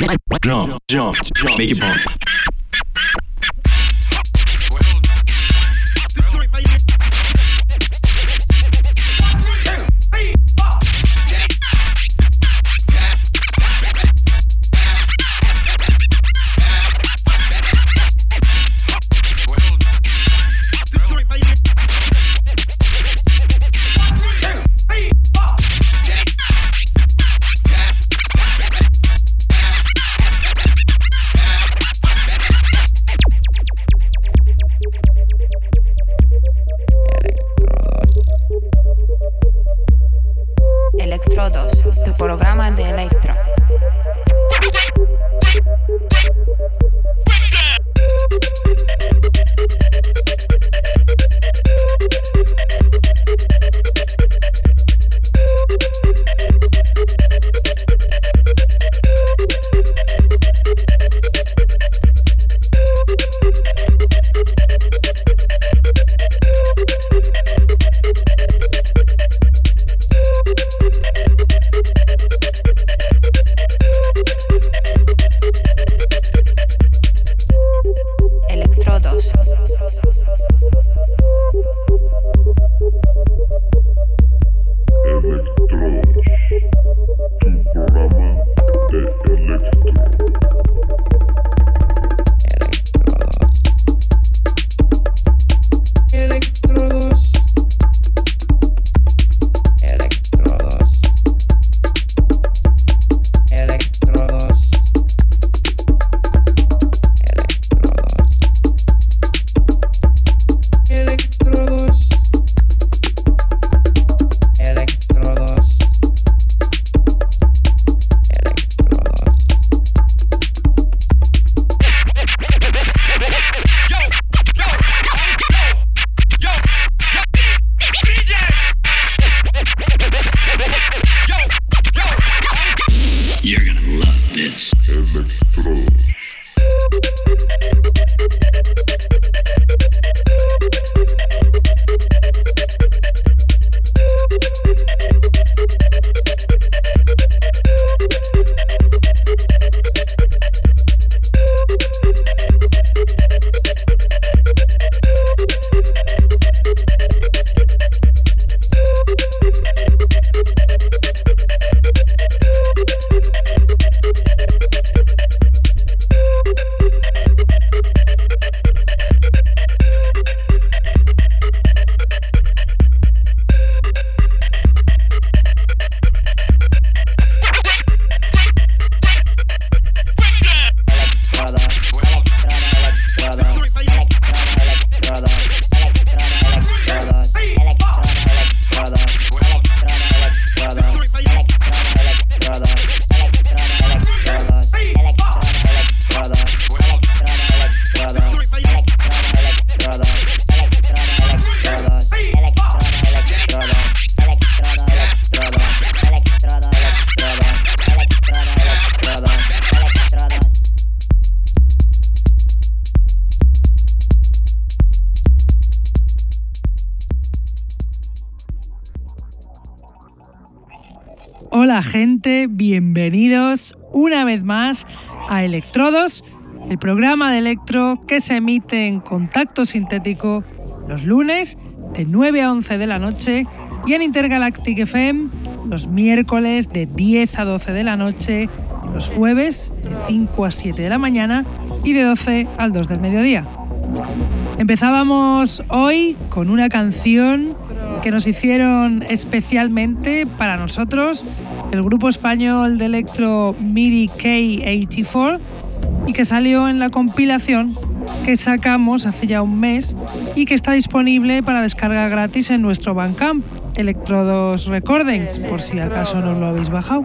Jump, jump, jump. Make it bump. Gente, bienvenidos una vez más a Electrodos, el programa de electro que se emite en contacto sintético los lunes de 9 a 11 de la noche y en Intergalactic FM los miércoles de 10 a 12 de la noche, los jueves de 5 a 7 de la mañana y de 12 al 2 del mediodía. Empezábamos hoy con una canción que nos hicieron especialmente para nosotros el grupo español de electro MIDI K84 y que salió en la compilación que sacamos hace ya un mes y que está disponible para descarga gratis en nuestro Bandcamp, Electrodos Recordings, por si acaso no lo habéis bajado.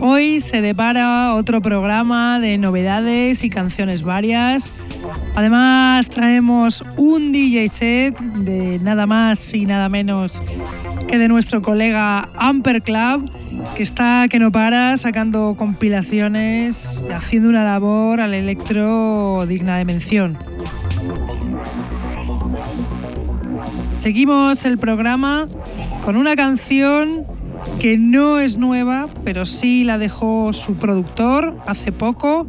Hoy se depara otro programa de novedades y canciones varias. Además traemos un DJ set de nada más y nada menos que de nuestro colega Amper Club, que está que no para sacando compilaciones, y haciendo una labor al electro digna de mención. Seguimos el programa con una canción que no es nueva, pero sí la dejó su productor hace poco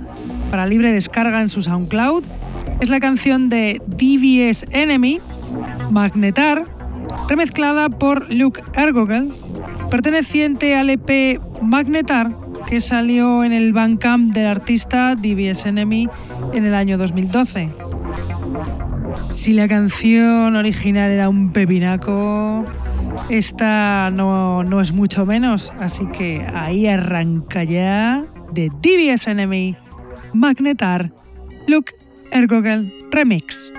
para libre descarga en su SoundCloud. Es la canción de DVS Enemy, Magnetar, remezclada por Luke Ergogel, perteneciente al EP Magnetar que salió en el Bandcamp del artista DVS Enemy en el año 2012. Si la canción original era un pepinaco, esta no, no es mucho menos, así que ahí arranca ya de DBS Enemy, Magnetar, Look Ergogel Remix.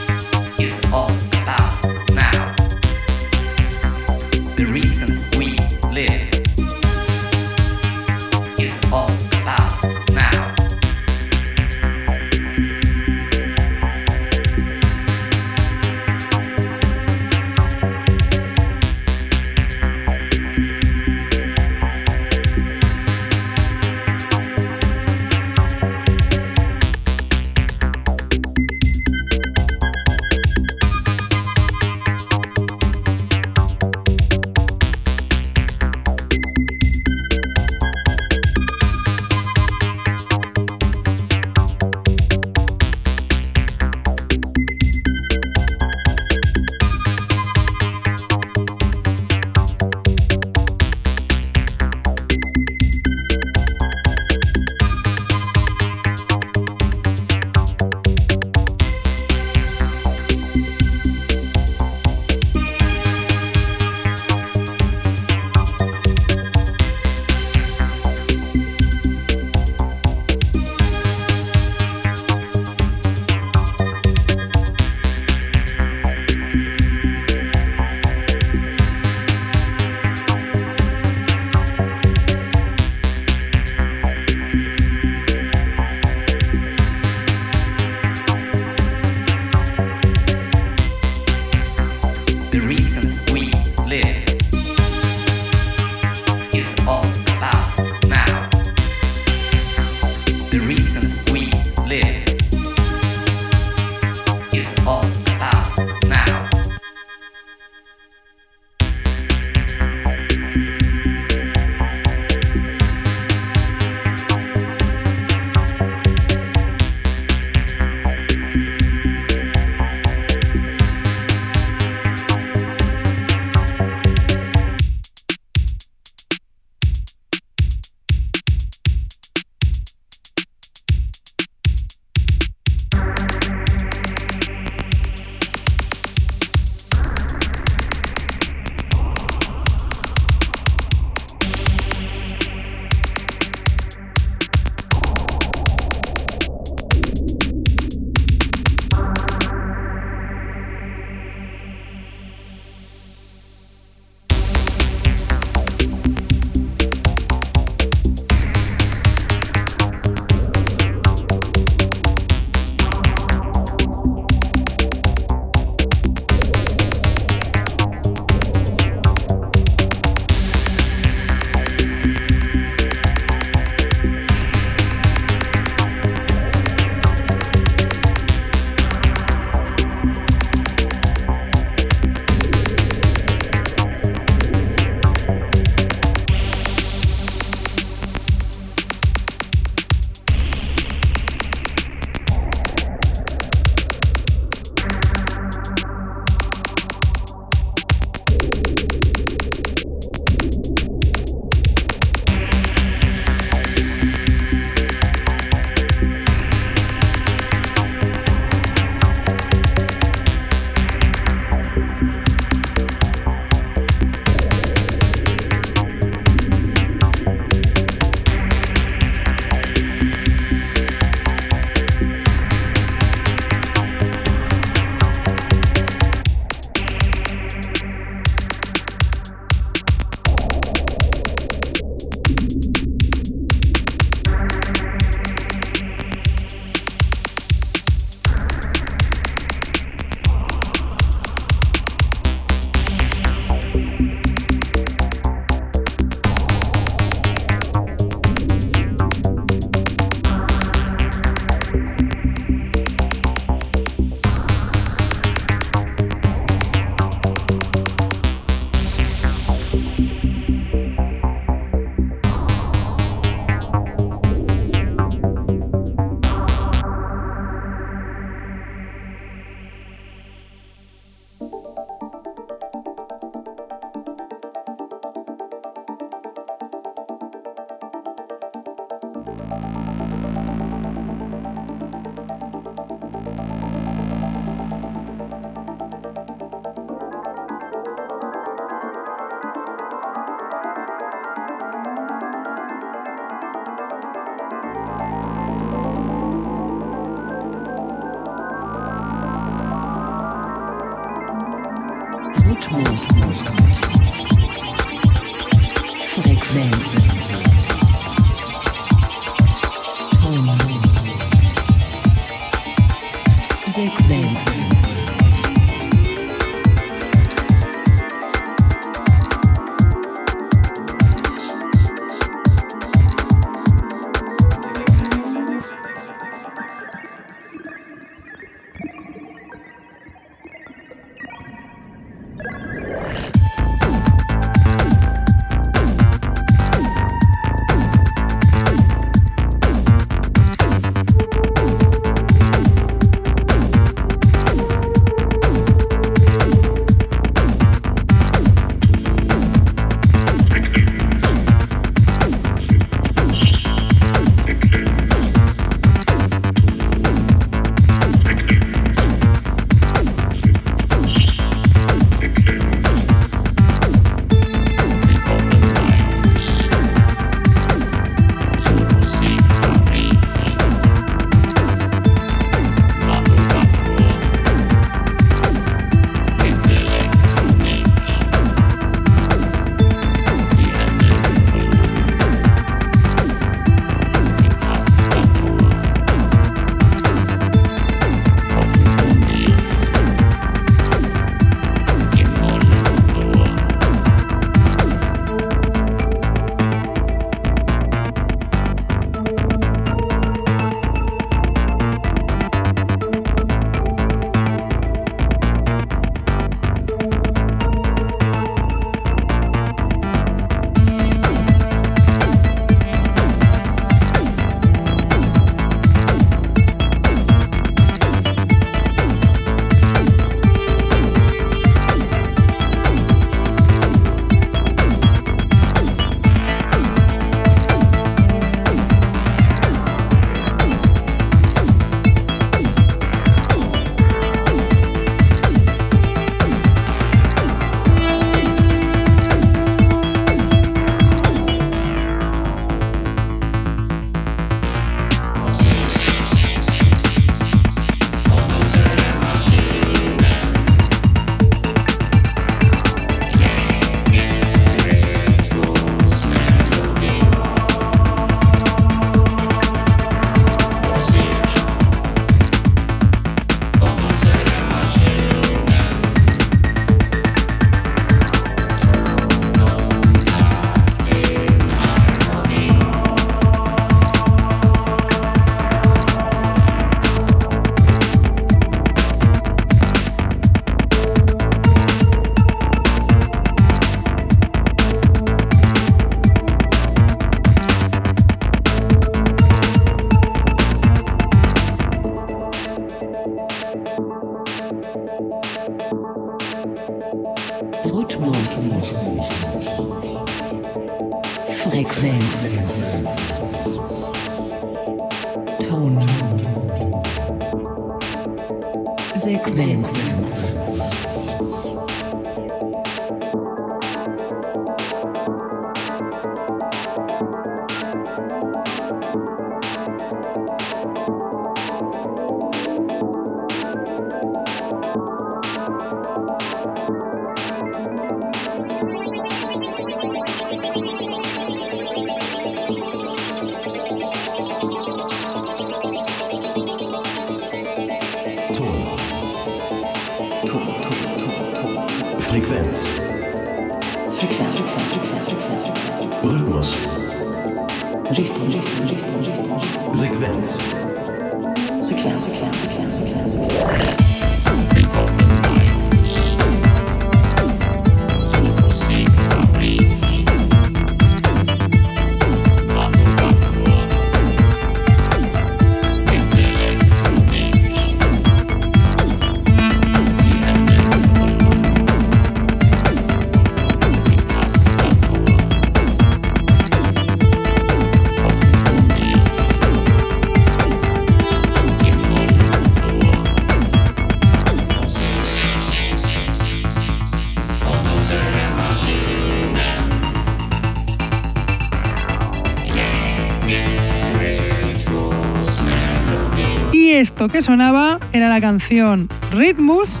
Que sonaba era la canción Rhythmus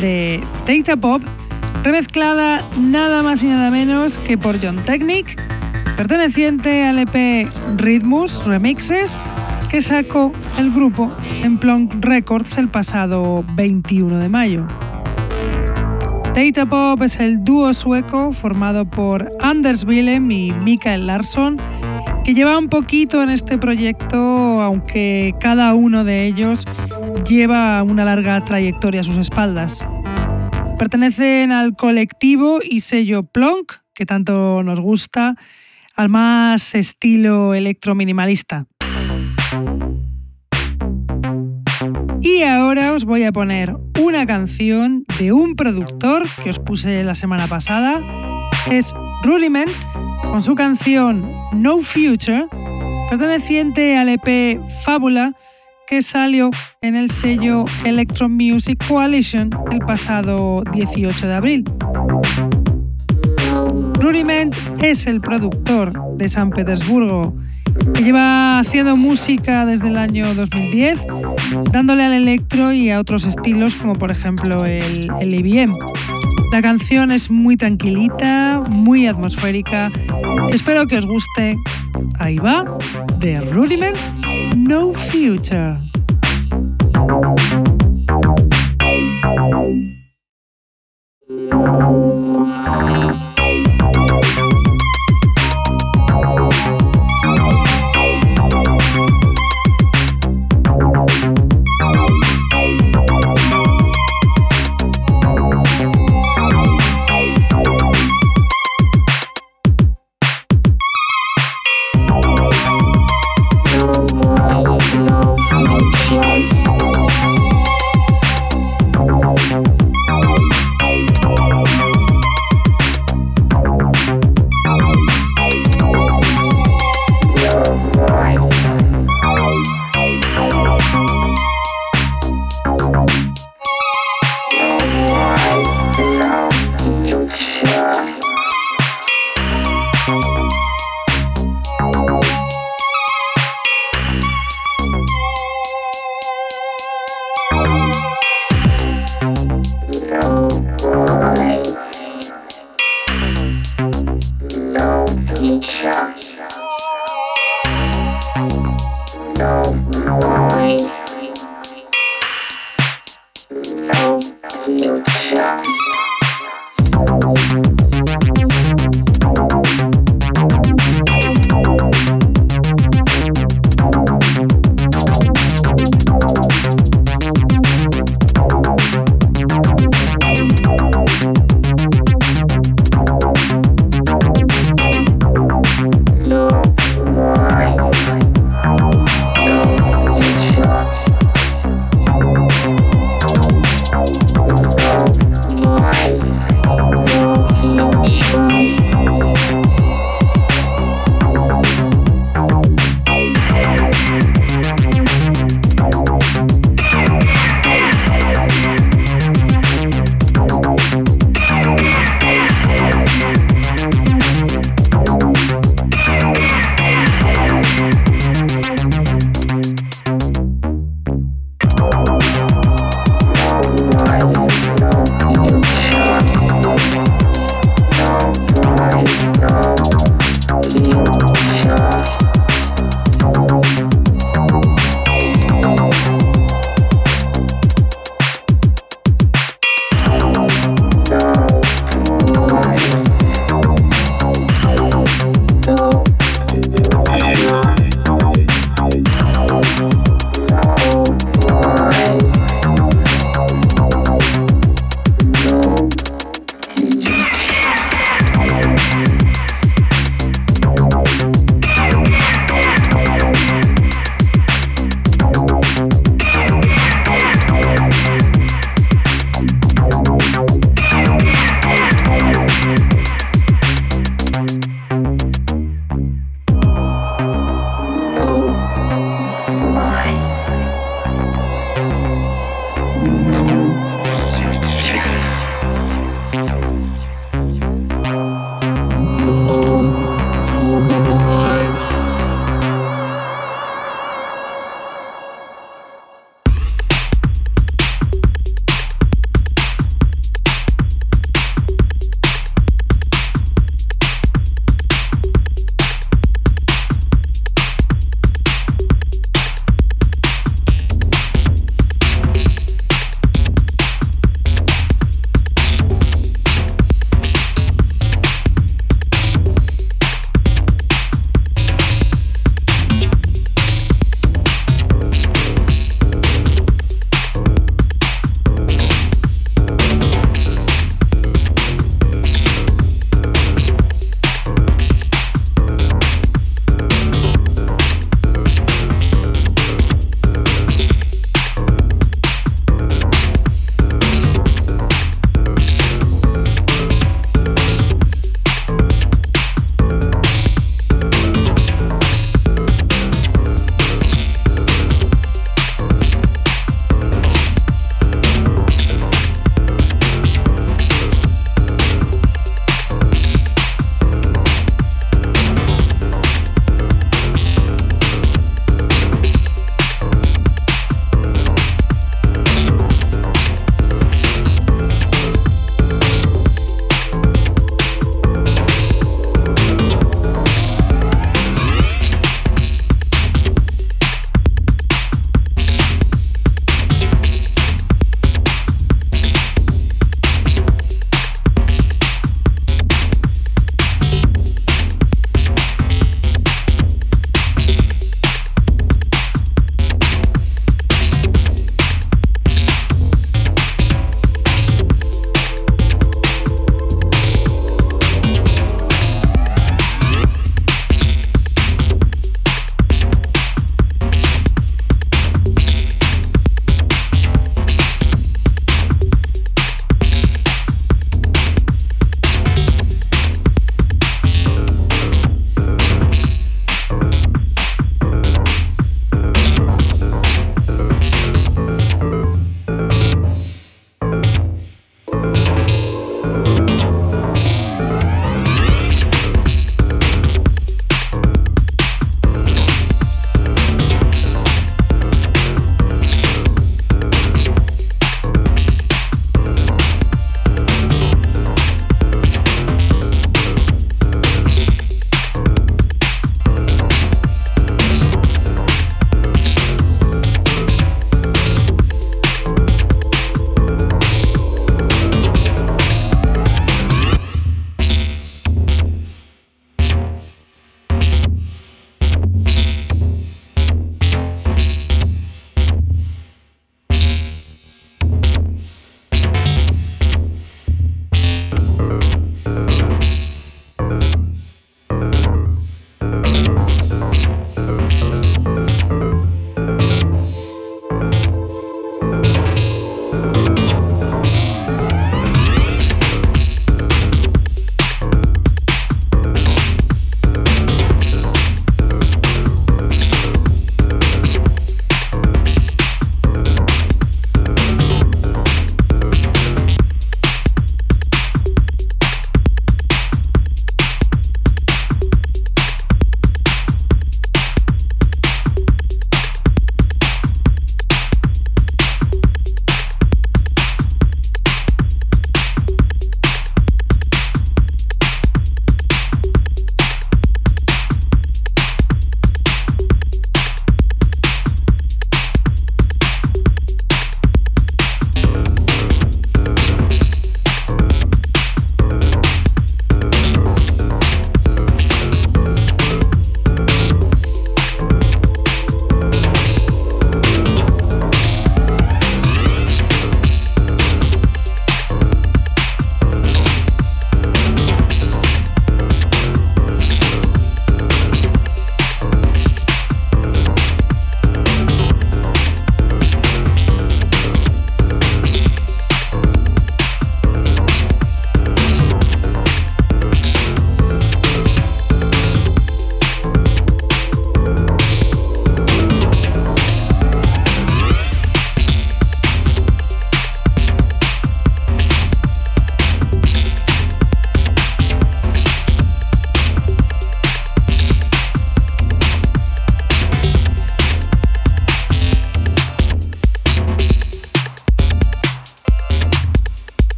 de Data Pop remezclada nada más y nada menos que por John Technic, perteneciente al EP Rhythmus Remixes que sacó el grupo en Plonk Records el pasado 21 de mayo. Data Pop es el dúo sueco formado por Anders Willem y Mikael Larsson, que lleva un poquito en este proyecto, aunque cada uno de ellos lleva una larga trayectoria a sus espaldas. Pertenecen al colectivo y sello Plonk, que tanto nos gusta, al más estilo electrominimalista. Y ahora os voy a poner una canción de un productor que os puse la semana pasada. Es Rudiment con su canción No Future, perteneciente al EP Fábula que salió en el sello Electro Music Coalition el pasado 18 de abril. Rudiment es el productor de San Petersburgo que lleva haciendo música desde el año 2010, dándole al electro y a otros estilos como por ejemplo el, el IBM. La canción es muy tranquilita, muy atmosférica. Espero que os guste. Ahí va, The Rudiment No Future.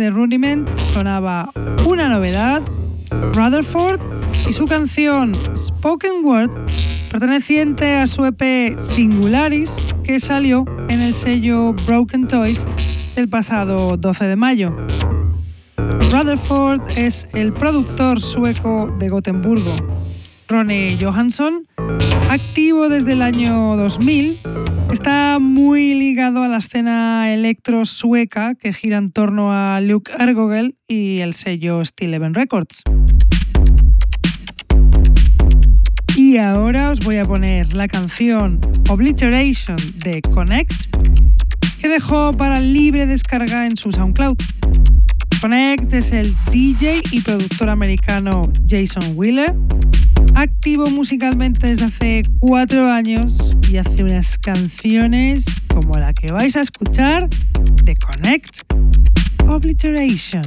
De Rudiment sonaba una novedad, Rutherford y su canción Spoken Word, perteneciente a su EP Singularis, que salió en el sello Broken Toys el pasado 12 de mayo. Rutherford es el productor sueco de Gotemburgo. Ronnie Johansson, activo desde el año 2000, está muy ligado a la escena electro sueca que gira en torno a Luke Ergogel y el sello Steel Eleven Records. Y ahora os voy a poner la canción Obliteration de Connect, que dejó para libre descarga en su SoundCloud. Connect es el DJ y productor americano Jason Wheeler, activo musicalmente desde hace cuatro años y hace unas canciones como la que vais a escuchar de Connect Obliteration.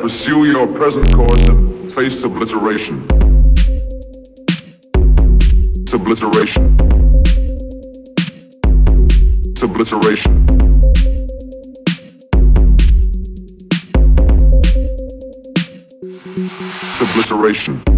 Pursue your present course and face obliteration. It's obliteration. It's obliteration. It's obliteration.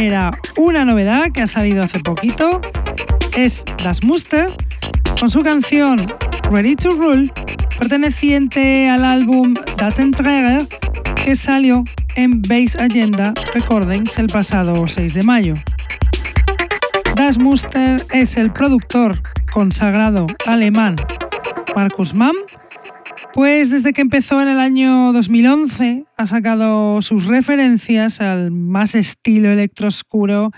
Era una novedad que ha salido hace poquito. Es Das Muster con su canción Ready to Rule, perteneciente al álbum Datenträger que salió en Base Agenda Recordings el pasado 6 de mayo. Das Muster es el productor consagrado alemán Markus Mann, pues desde que empezó en el año 2011 ha sacado sus referencias al más estilo electrooscuro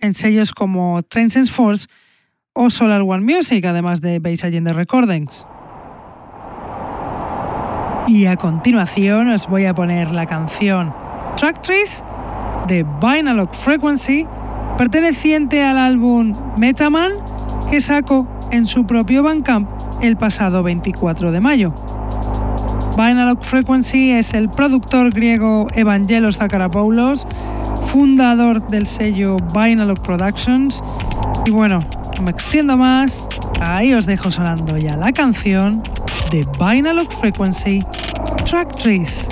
en sellos como Sense Force o Solar One Music, además de Base Agenda Recordings. Y a continuación os voy a poner la canción Track Trees de Binalog Frequency, perteneciente al álbum Metaman que sacó en su propio Bandcamp el pasado 24 de mayo. Vinalog Frequency es el productor griego Evangelos Zakarapoulos, fundador del sello Vinalog Productions. Y bueno, no me extiendo más, ahí os dejo sonando ya la canción de Vinalog Frequency, Track 3.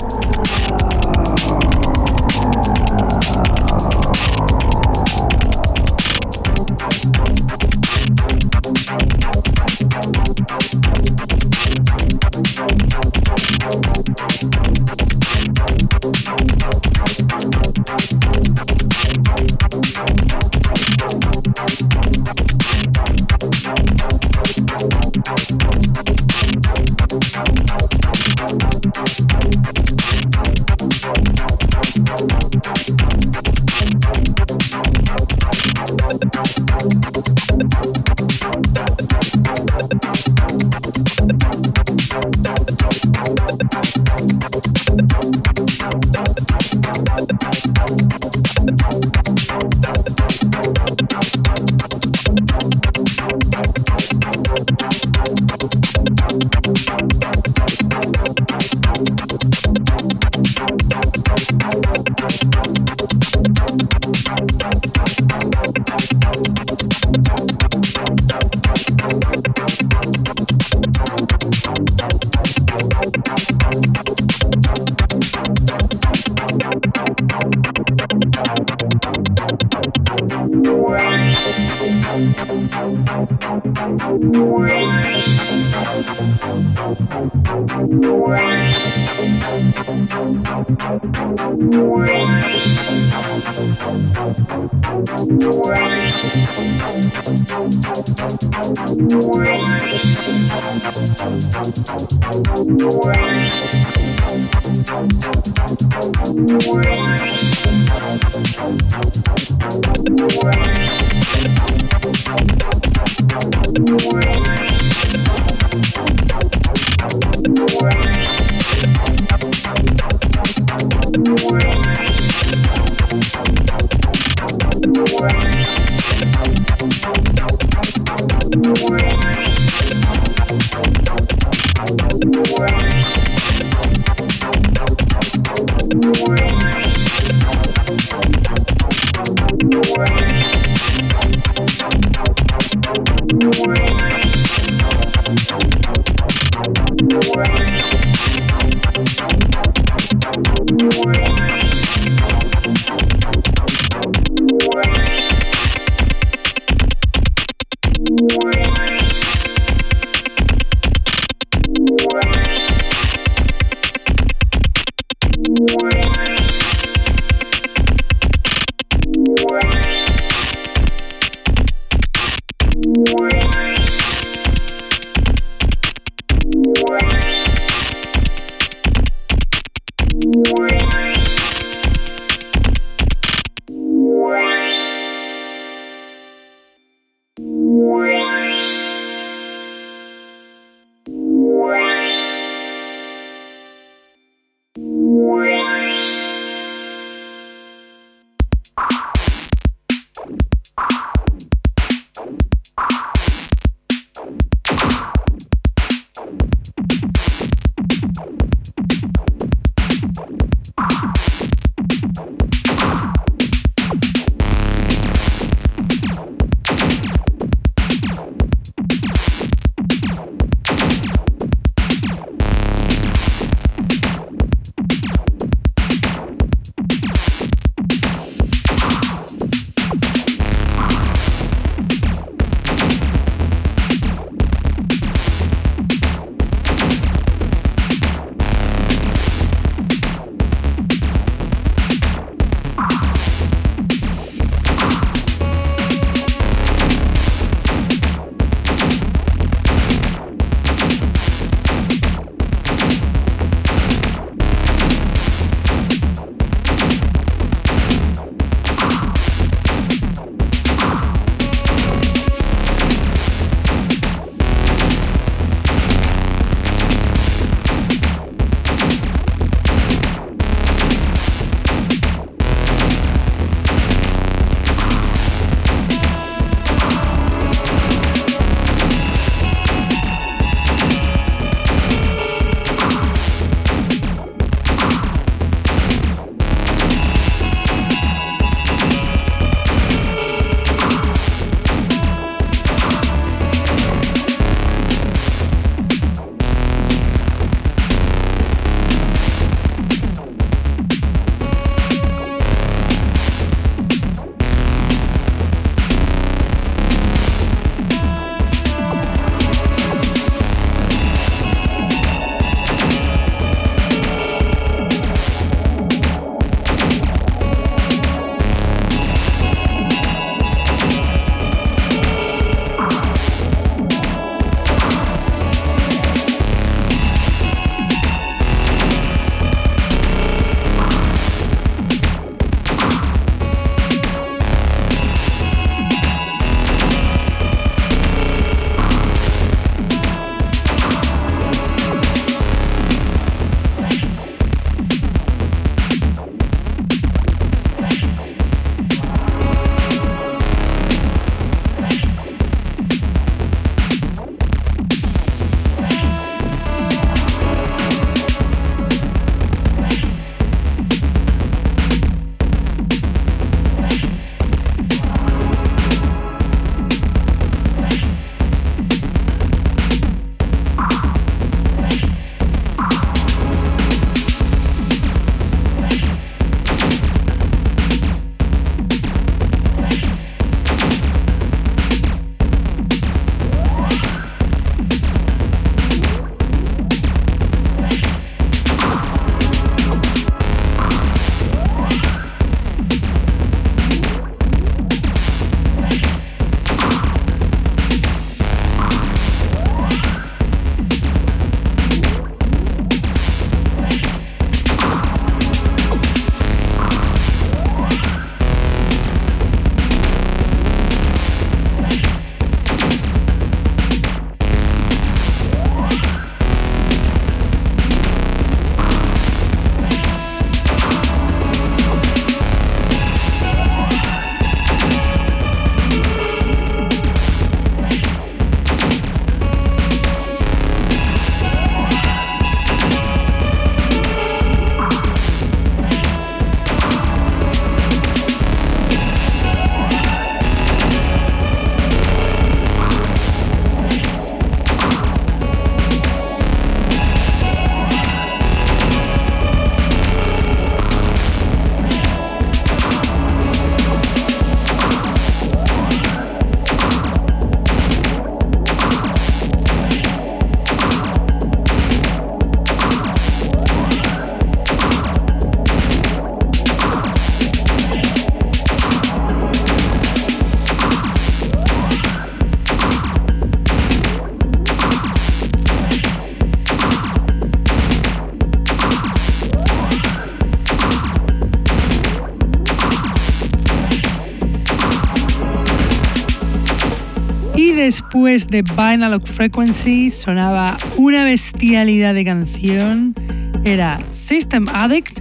Always de Binalog Frequency sonaba una bestialidad de canción. Era System Addict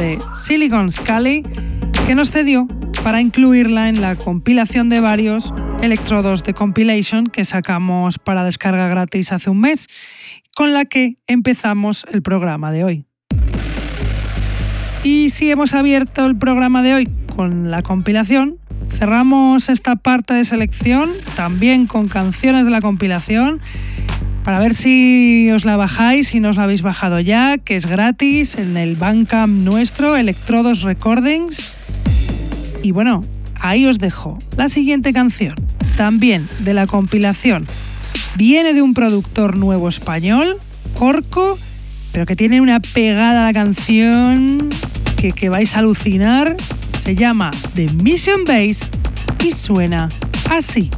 de Silicon Scully que nos cedió para incluirla en la compilación de varios Electrodos de Compilation que sacamos para descarga gratis hace un mes, con la que empezamos el programa de hoy. Y si hemos abierto el programa de hoy con la compilación, cerramos esta parte de selección también con canciones de la compilación para ver si os la bajáis, si no os la habéis bajado ya, que es gratis en el Bandcamp nuestro, Electrodos Recordings. Y bueno, ahí os dejo la siguiente canción, también de la compilación. Viene de un productor nuevo español, Orco, pero que tiene una pegada a la canción que, que vais a alucinar. Se llama The Mission Base y suena así.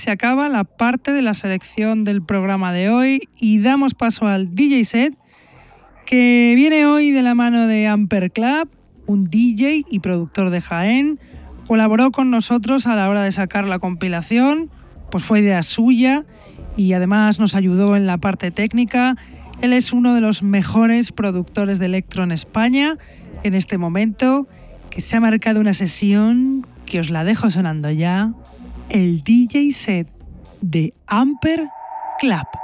Se acaba la parte de la selección del programa de hoy y damos paso al DJ set que viene hoy de la mano de Amper Club, un DJ y productor de Jaén. Colaboró con nosotros a la hora de sacar la compilación, pues fue idea suya y además nos ayudó en la parte técnica. Él es uno de los mejores productores de electro en España en este momento, que se ha marcado una sesión que os la dejo sonando ya el DJ set de Amper Club.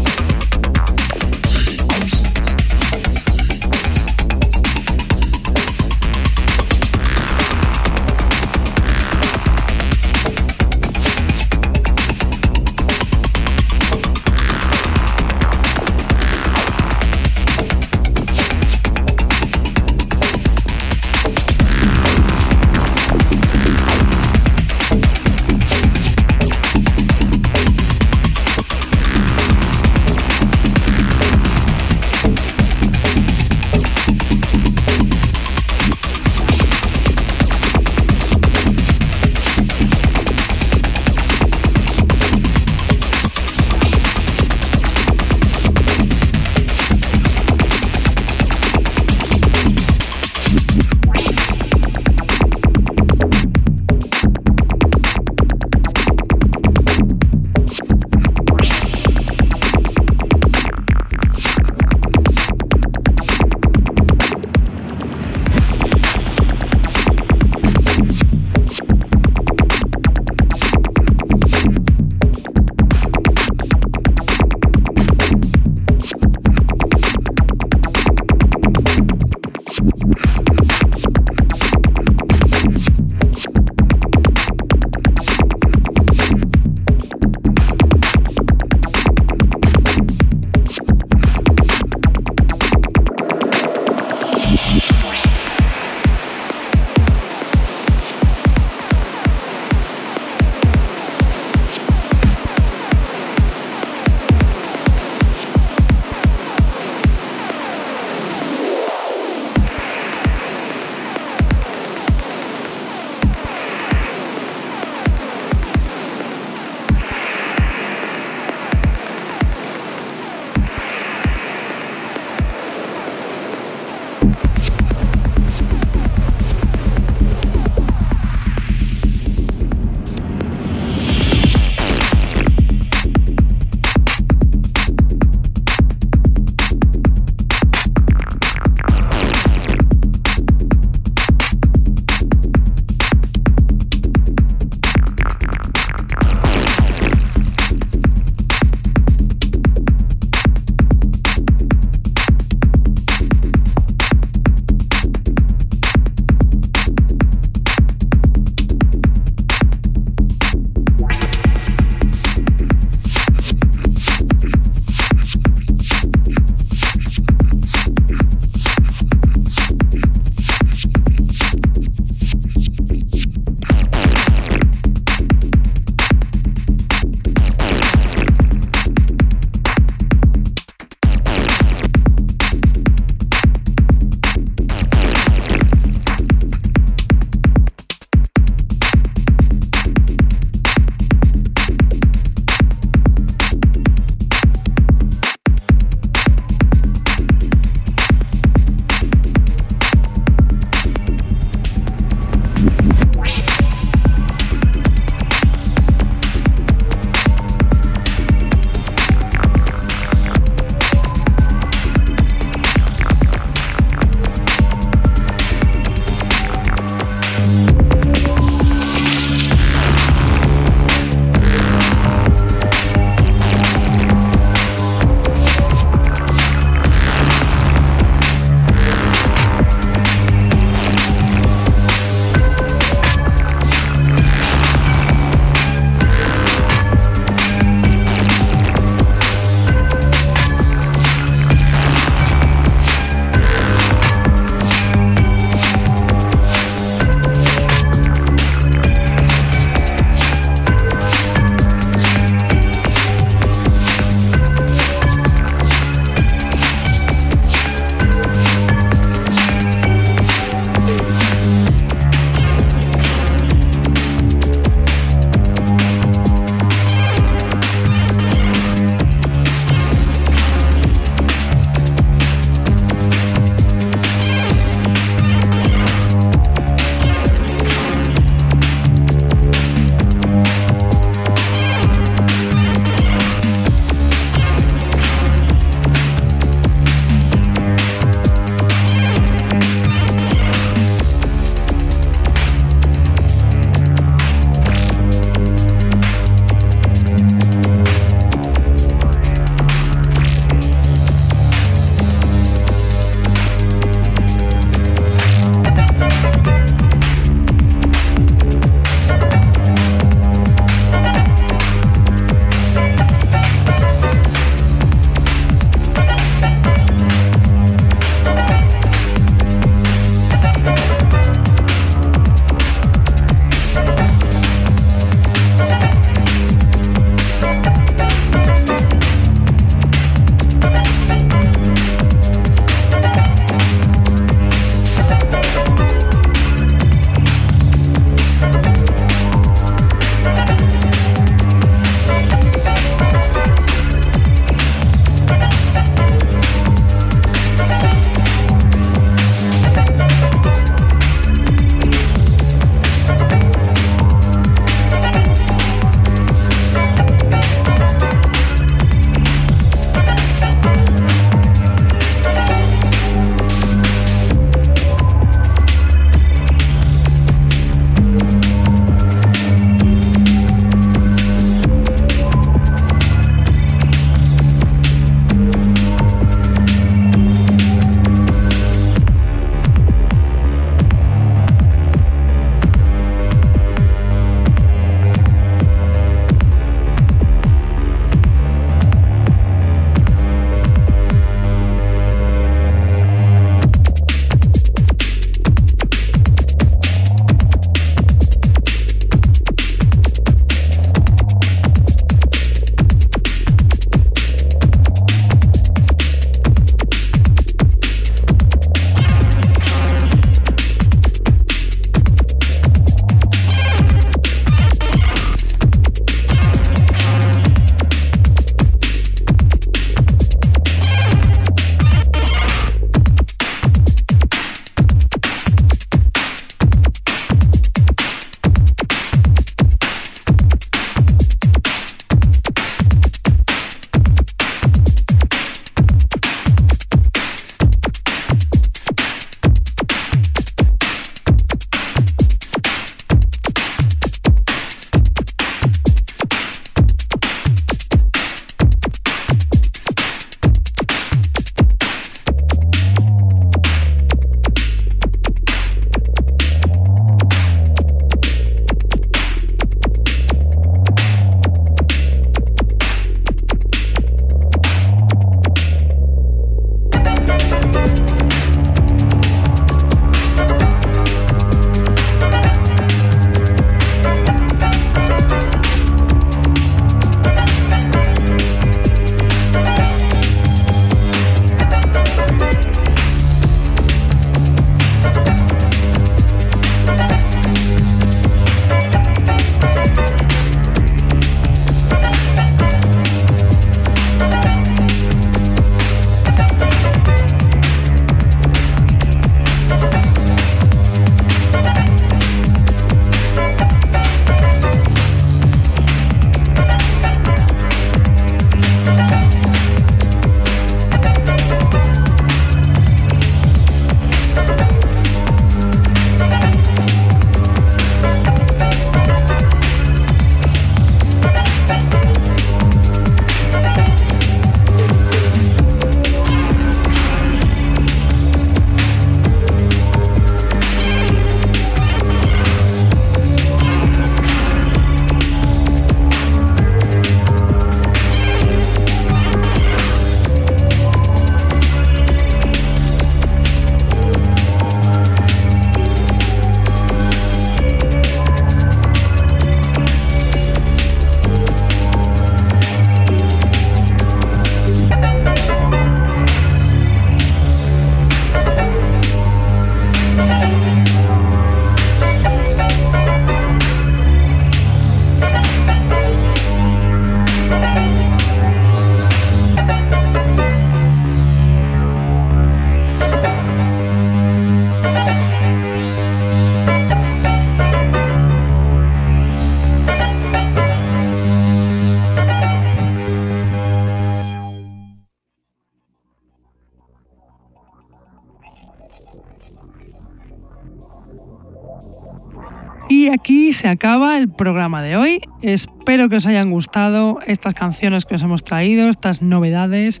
Se acaba el programa de hoy. Espero que os hayan gustado estas canciones que os hemos traído, estas novedades,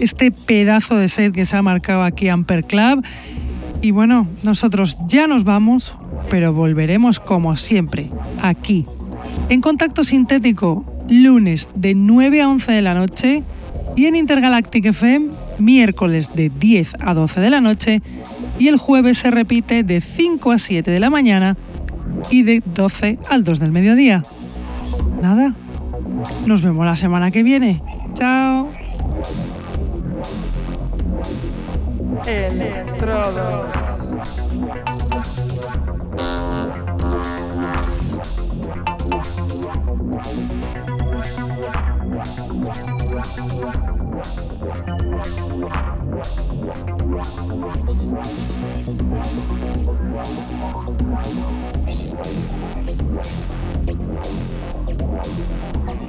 este pedazo de set que se ha marcado aquí Amper Club. Y bueno, nosotros ya nos vamos, pero volveremos como siempre, aquí, en Contacto Sintético, lunes de 9 a 11 de la noche y en Intergalactic FM, miércoles de 10 a 12 de la noche y el jueves se repite de 5 a 7 de la mañana y de 12 al 2 del mediodía. Nada, nos vemos la semana que viene. Chao.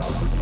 Wow.